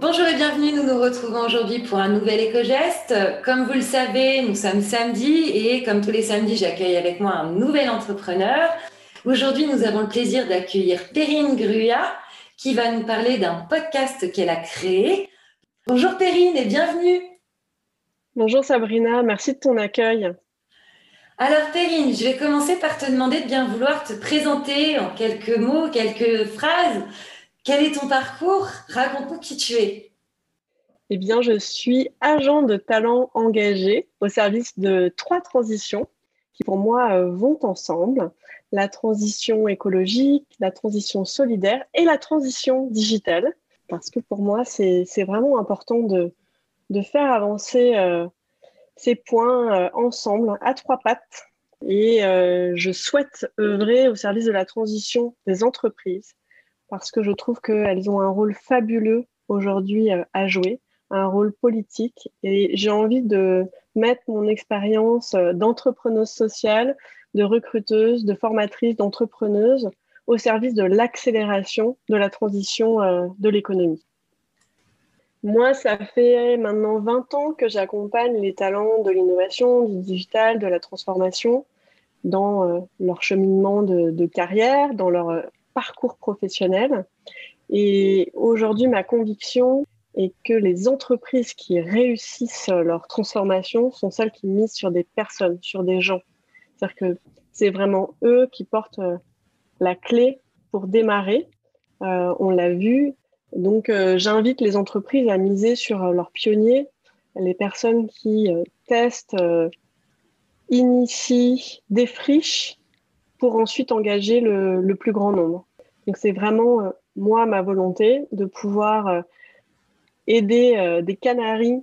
Bonjour et bienvenue, nous nous retrouvons aujourd'hui pour un nouvel éco-geste. Comme vous le savez, nous sommes samedi et comme tous les samedis, j'accueille avec moi un nouvel entrepreneur. Aujourd'hui, nous avons le plaisir d'accueillir Perrine Grua qui va nous parler d'un podcast qu'elle a créé. Bonjour Perrine et bienvenue. Bonjour Sabrina, merci de ton accueil. Alors Perrine, je vais commencer par te demander de bien vouloir te présenter en quelques mots, quelques phrases quel est ton parcours? Raconte-nous qui tu es. Eh bien, je suis agent de talent engagé au service de trois transitions qui, pour moi, euh, vont ensemble. La transition écologique, la transition solidaire et la transition digitale. Parce que pour moi, c'est vraiment important de, faire avancer euh, ces points euh, ensemble, à trois pattes. Et je souhaite œuvrer au service de la transition des entreprises parce que je trouve qu'elles ont un rôle fabuleux aujourd'hui euh, à jouer, un rôle politique. Et j'ai envie de mettre mon expérience euh, d'entrepreneuse sociale, de recruteuse, de formatrice, d'entrepreneuse au service de l'accélération de la transition euh, de l'économie. Moi, ça fait maintenant 20 ans que j'accompagne les talents de l'innovation, du digital, de la transformation dans leur cheminement de, de, carrière, dans leur parcours professionnel. Et aujourd'hui, ma conviction est que les entreprises qui réussissent leur transformation sont celles qui misent sur des personnes, sur des gens. C'est-à-dire que c'est vraiment eux qui portent euh, la clé pour démarrer. Euh, on l'a vu. Donc, euh, j'invite les entreprises à miser sur leurs pionniers, les personnes qui testent, initient, défrichent pour ensuite engager le, plus grand nombre. Donc c'est vraiment euh, moi ma volonté de pouvoir euh, aider euh, des canaris.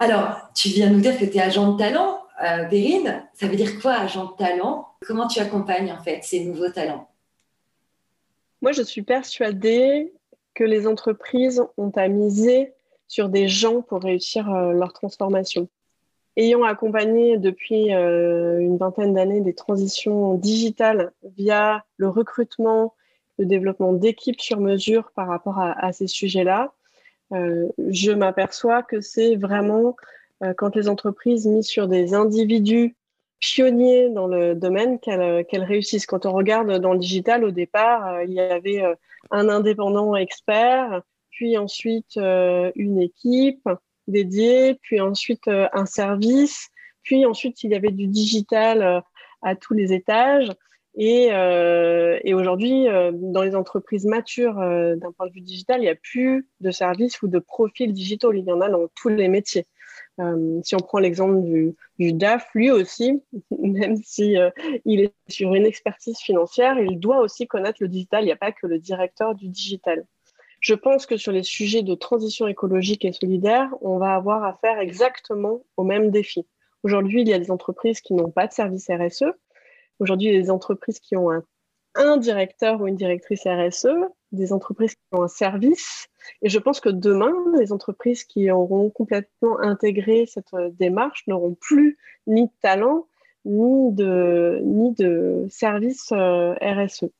Alors, tu viens nous dire que tu es agent de talent, Vérine. Ça veut dire quoi agent de talent? Comment tu accompagnes en fait ces nouveaux talents? Moi, je suis persuadée que les entreprises ont à miser sur des gens pour réussir leur transformation. Ayant accompagné depuis euh, une vingtaine d'années des transitions digitales via le recrutement, le développement d'équipes sur mesure par rapport à, ces sujets-là, euh, je m'aperçois que c'est vraiment euh, quand les entreprises misent sur des individus pionniers dans le domaine qu'elles réussissent. Quand on regarde dans le digital, au départ, il y avait un indépendant expert, puis ensuite une équipe, dédié, puis ensuite euh, un service, puis ensuite il y avait du digital euh, à tous les étages. Et, euh, et aujourd'hui, dans les entreprises matures d'un point de vue digital, il n'y a plus de services ou de profils digitaux. Il y en a dans tous les métiers. si on prend l'exemple du, du, DAF, lui aussi, même si il est sur une expertise financière, il doit aussi connaître le digital. Il n'y a pas que le directeur du digital. Je pense que sur les sujets de transition écologique et solidaire, on va avoir affaire exactement au même défi. Aujourd'hui, il y a des entreprises qui n'ont pas de service RSE. Aujourd'hui, il y a des entreprises qui ont un, directeur ou une directrice RSE, des entreprises qui ont un service. Et je pense que demain, les entreprises qui auront complètement intégré cette démarche n'auront plus ni de talent, ni de, ni de service euh, RSE.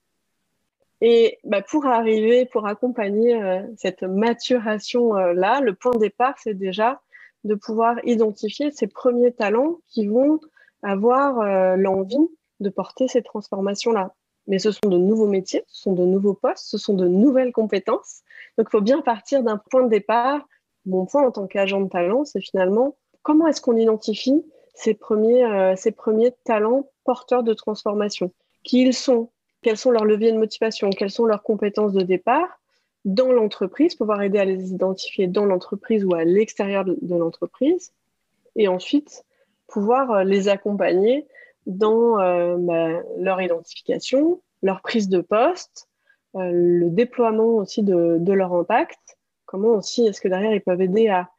Et bah, pour arriver, pour accompagner euh, cette maturation-là, le point de départ, c'est déjà de pouvoir identifier ces premiers talents qui vont avoir euh, l'envie de porter ces transformations-là. Mais ce sont de nouveaux métiers, ce sont de nouveaux postes, ce sont de nouvelles compétences. Donc, il faut bien partir d'un point de départ. Mon point en tant qu'agent de talent, c'est finalement comment est-ce qu'on identifie ces premiers, euh, ces premiers talents porteurs de transformation? Qui ils sont? Quels sont leurs leviers de motivation, quelles sont leurs compétences de départ dans l'entreprise, pouvoir aider à les identifier dans l'entreprise ou à l'extérieur de, l'entreprise, et ensuite pouvoir euh, les accompagner dans euh, bah, leur identification, leur prise de poste, euh, le déploiement aussi de, leur impact, comment aussi est-ce que derrière ils peuvent aider à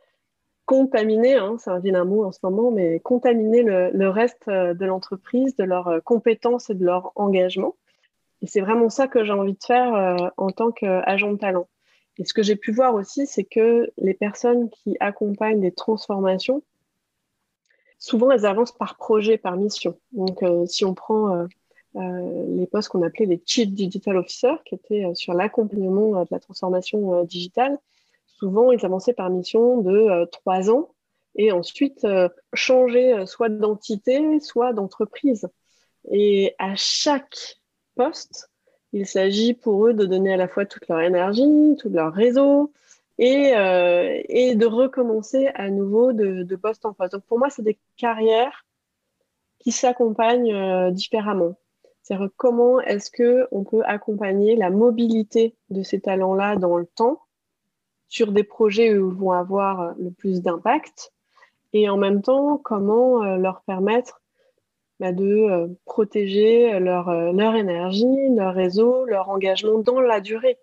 contaminer, hein, c'est un vilain mot en ce moment, mais contaminer le reste de l'entreprise, de leurs compétences et de leur engagement. Et c'est vraiment ça que j'ai envie de faire euh, en tant qu'agent de talent. Et ce que j'ai pu voir aussi, c'est que les personnes qui accompagnent des transformations, souvent elles avancent par projet, par mission. Donc euh, si on prend euh, les postes qu'on appelait les Chief Digital Officers, qui étaient sur l'accompagnement de la transformation digitale. Souvent, ils avançaient par mission de trois ans et ensuite changer soit d'entité, soit d'entreprise. Et à chaque poste, il s'agit pour eux de donner à la fois toute leur énergie, tout leur réseau, et, euh, de recommencer à nouveau de, de, poste en poste. Donc pour moi, c'est des carrières qui s'accompagnent euh, différemment. C'est-à-dire comment est-ce que on peut accompagner la mobilité de ces talents-là dans le temps sur des projets où ils vont avoir le plus d'impact et en même temps comment euh, leur permettre bah, de euh, protéger leur, euh, leur énergie, leur réseau, leur engagement dans la durée.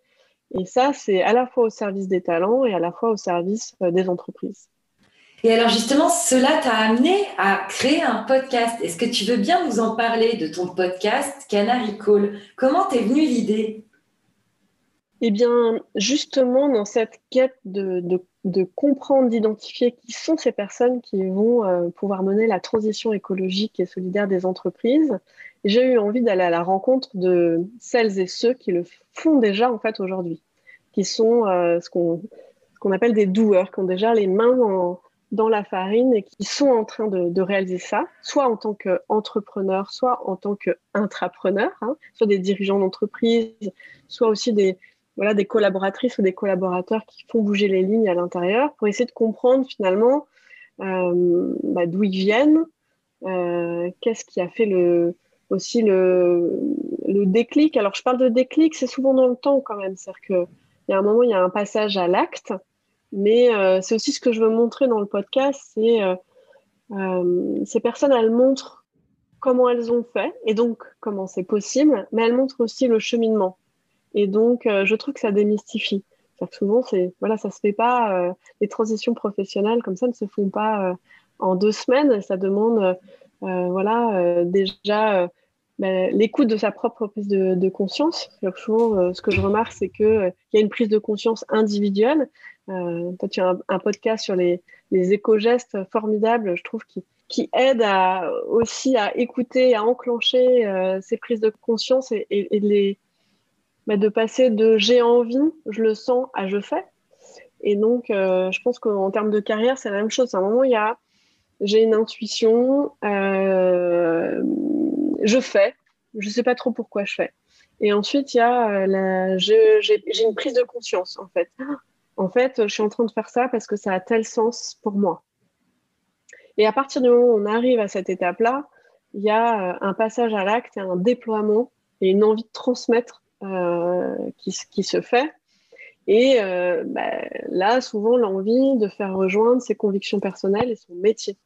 Et ça, c'est à la fois au service des talents et à la fois au service euh, des entreprises. Et alors justement, cela t'a amené à créer un podcast. Est-ce que tu veux bien nous en parler de ton podcast Canary Call? Comment t'es venue l'idée? Eh bien, justement, dans cette quête de, comprendre, d'identifier qui sont ces personnes qui vont euh, pouvoir mener la transition écologique et solidaire des entreprises. J'ai eu envie d'aller à la rencontre de celles et ceux qui le font déjà en fait aujourd'hui, qui sont euh, ce qu'on appelle des doueurs, qui ont déjà les mains dans la farine et qui sont en train de, réaliser ça, soit en tant qu'entrepreneur, soit en tant qu'intrapreneur, hein, soit des dirigeants d'entreprise, soit aussi des, voilà, des collaboratrices ou des collaborateurs qui font bouger les lignes à l'intérieur pour essayer de comprendre finalement euh, bah, d'où ils viennent, euh, qu'est-ce qui a fait le, aussi le, déclic. Alors, je parle de déclic, c'est souvent dans le temps quand même. C'est-à-dire qu'il y a un moment, il y a un passage à l'acte, mais euh, c'est aussi ce que je veux montrer dans le podcast, c'est ces personnes, elles montrent comment elles ont fait et donc comment c'est possible, mais elles montrent aussi le cheminement. Et donc, euh, je trouve que ça démystifie. Que souvent, c'est voilà, ça se fait pas. Euh, les transitions professionnelles comme ça ne se font pas euh, en deux semaines. Ça demande, voilà, déjà ben, l'écoute de sa propre prise de, conscience. Souvent, ce que je remarque, c'est qu'il il y a une prise de conscience individuelle. toi, tu as un, podcast sur les, les éco-gestes formidables, je trouve, qui, qui aide aussi à écouter, à enclencher ces prises de conscience et, et les, de passer de j'ai envie, je le sens, à je fais. Et donc, euh, je pense qu'en termes de carrière, c'est la même chose. À un moment, il y a j'ai une intuition, euh, je fais, je ne sais pas trop pourquoi je fais. Et ensuite, il y a euh, j'ai une prise de conscience, en fait. En fait, je suis en train de faire ça parce que ça a tel sens pour moi. Et à partir du moment où on arrive à cette étape-là, il y a un passage à l'acte, un déploiement et une envie de transmettre qui, qui, se fait. Et euh, bah, là, souvent, l'envie de faire rejoindre ses convictions personnelles et son métier.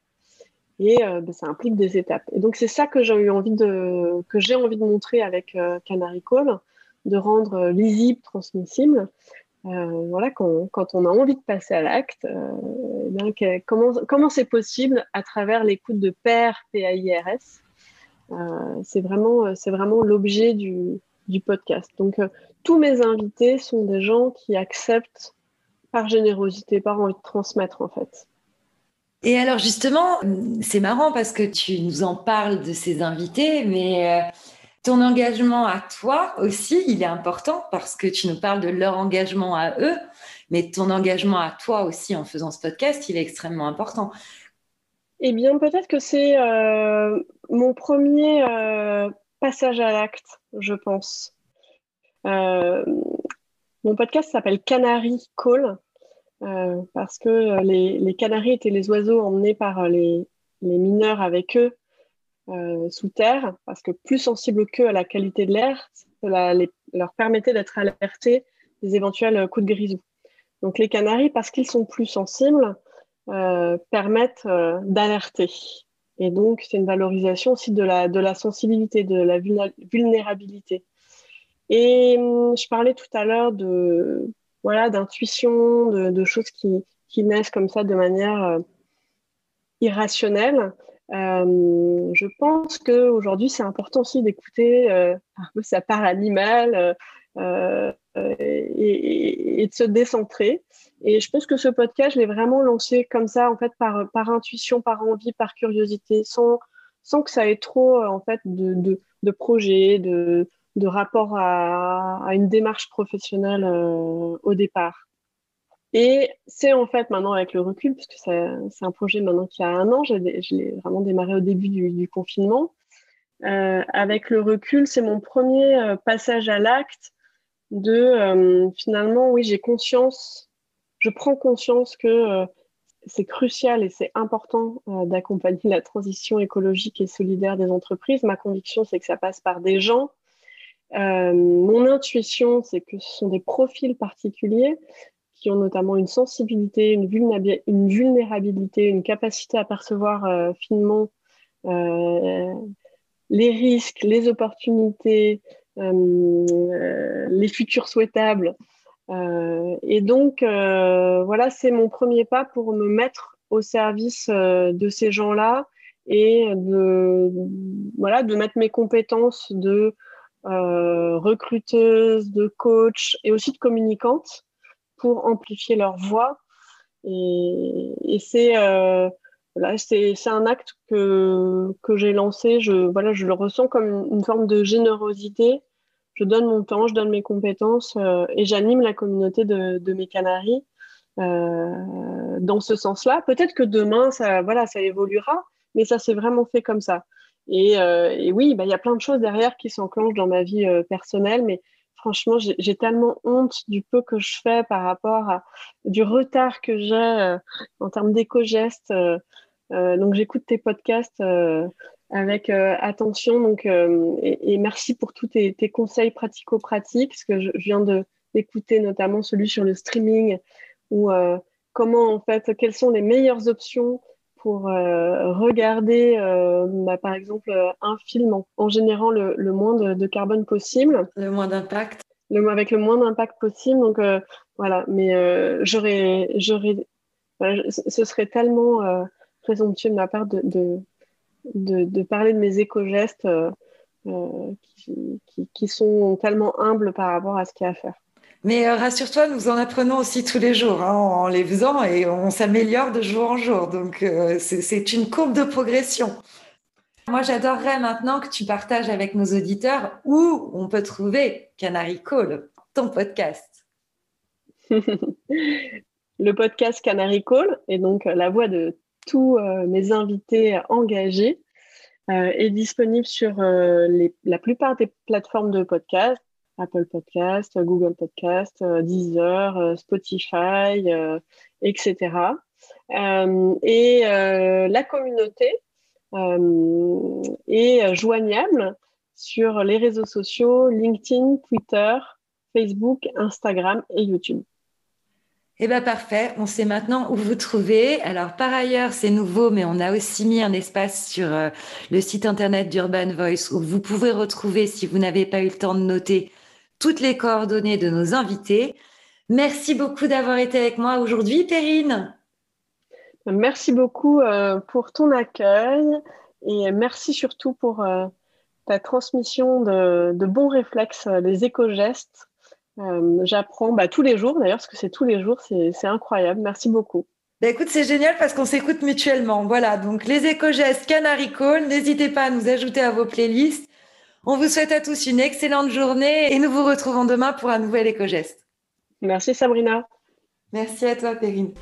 Et euh, bah, ça implique des étapes. Et donc, c'est ça que j'ai envie de, envie de montrer avec Canary Call, de rendre lisible, transmissible. voilà, quand, quand, on a envie de passer à l'acte, eh comment, c'est possible à travers l'écoute de pairs PAIRS C'est vraiment, c'est vraiment l'objet du, du podcast. Donc, euh, tous mes invités sont des gens qui acceptent par générosité, par envie de transmettre en fait. Et alors justement, c'est marrant parce que tu nous en parles de ces invités, mais euh, ton engagement à toi aussi, il est important parce que tu nous parles de leur engagement à eux, mais ton engagement à toi aussi en faisant ce podcast, il est extrêmement important. Eh bien, peut-être que c'est euh, mon premier passage à l'acte, je pense. Euh, mon podcast s'appelle Canary Call euh, parce que les, canaris étaient les oiseaux emmenés par les, mineurs avec eux euh, sous terre, parce que plus sensibles qu'eux à la qualité de l'air, cela leur permettait d'être alertés des éventuels coups de grisou. Donc les canaris, parce qu'ils sont plus sensibles, permettent d'alerter. Et donc, c'est une valorisation aussi de la, sensibilité, de la vulnérabilité. Et hum, je parlais tout à l'heure de voilà d'intuition, de, choses qui, naissent comme ça de manière euh, irrationnelle. Euh, je pense qu'aujourd'hui, c'est important aussi d'écouter euh, sa part animale euh, et, de se décentrer. Et je pense que ce podcast, je l'ai vraiment lancé comme ça, en fait, par, par intuition, par envie, par curiosité, sans, sans que ça ait trop, en fait, de, de, de projet, de, de rapport à, à, une démarche professionnelle au départ. Et c'est en fait maintenant avec le recul, puisque c'est un projet maintenant qui a un an, je l'ai vraiment démarré au début du, confinement. Euh, avec le recul, c'est mon premier euh, passage à l'acte de euh, finalement, oui, j'ai conscience, je prends conscience que c'est crucial et c'est important d'accompagner la transition écologique et solidaire des entreprises. Ma conviction, c'est que ça passe par des gens. mon intuition, c'est que ce sont des profils particuliers qui ont notamment une sensibilité, une, vulnérabilité, une capacité à percevoir finement les risques, les opportunités, euh, les futurs souhaitables. Euh, et donc, euh, voilà, c'est mon premier pas pour me mettre au service de ces gens-là et de, voilà, de mettre mes compétences de recruteuse, de coach et aussi de communicante pour amplifier leur voix. Et, et c'est c'est un acte que, que j'ai lancé. Je, voilà, je le ressens comme une, forme de générosité. Je donne mon temps, je donne mes compétences euh, et j'anime la communauté de, de mes canaris euh, dans ce sens-là. Peut-être que demain, ça, voilà, ça évoluera, mais ça s'est vraiment fait comme ça. Et, euh, et oui, bah, il y a plein de choses derrière qui s'enclenchent dans ma vie euh, personnelle, mais franchement, j'ai tellement honte du peu que je fais par rapport à du retard que j'ai euh, en termes d'éco-gestes. Euh, donc j'écoute tes podcasts euh, avec euh, attention. Donc, et, merci pour tous tes, conseils pratico-pratiques, parce que je, viens d'écouter notamment celui sur le streaming, ou comment en fait, quelles sont les meilleures options pour regarder, bah, par exemple, un film en, générant le, moins de, carbone possible. Le moins d'impact. Le, avec le moins d'impact possible. Donc voilà, mais j'aurais, j'aurais, ce serait tellement présomptueux de ma part de, de, parler de mes éco-gestes euh, euh, qui, sont tellement humbles par rapport à ce qu'il y a à faire. Mais euh, rassure-toi, nous en apprenons aussi tous les jours hein, en les faisant et on s'améliore de jour en jour. Donc, c'est une courbe de progression. Moi, j'adorerais maintenant que tu partages avec nos auditeurs où on peut trouver Canary Call, ton podcast. le podcast Canary Call est donc la voix de tous euh, mes invités engagés euh, est disponible sur euh, la plupart des plateformes de podcast, Apple Podcast, Google Podcast, Deezer, Spotify, etc. et la communauté est joignable sur les réseaux sociaux LinkedIn, Twitter, Facebook, Instagram et YouTube. Eh bien, parfait. On sait maintenant où vous trouver. Alors, par ailleurs, c'est nouveau, mais on a aussi mis un espace sur euh, le site internet d'Urban Voice où vous pouvez retrouver, si vous n'avez pas eu le temps de noter, toutes les coordonnées de nos invités. Merci beaucoup d'avoir été avec moi aujourd'hui, Perrine. Merci beaucoup euh, pour ton accueil et merci surtout pour euh, ta transmission de, de bons réflexes, les éco-gestes euh, j'apprends bah, tous les jours d'ailleurs, parce que c'est tous les jours, c'est incroyable. Merci beaucoup. Bah, écoute, c'est génial parce qu'on s'écoute mutuellement. Voilà, donc les éco-gestes Canary Call, n'hésitez pas à nous ajouter à vos playlists. On vous souhaite à tous une excellente journée et nous vous retrouvons demain pour un nouvel éco-geste. Merci Sabrina. Merci à toi Perrine.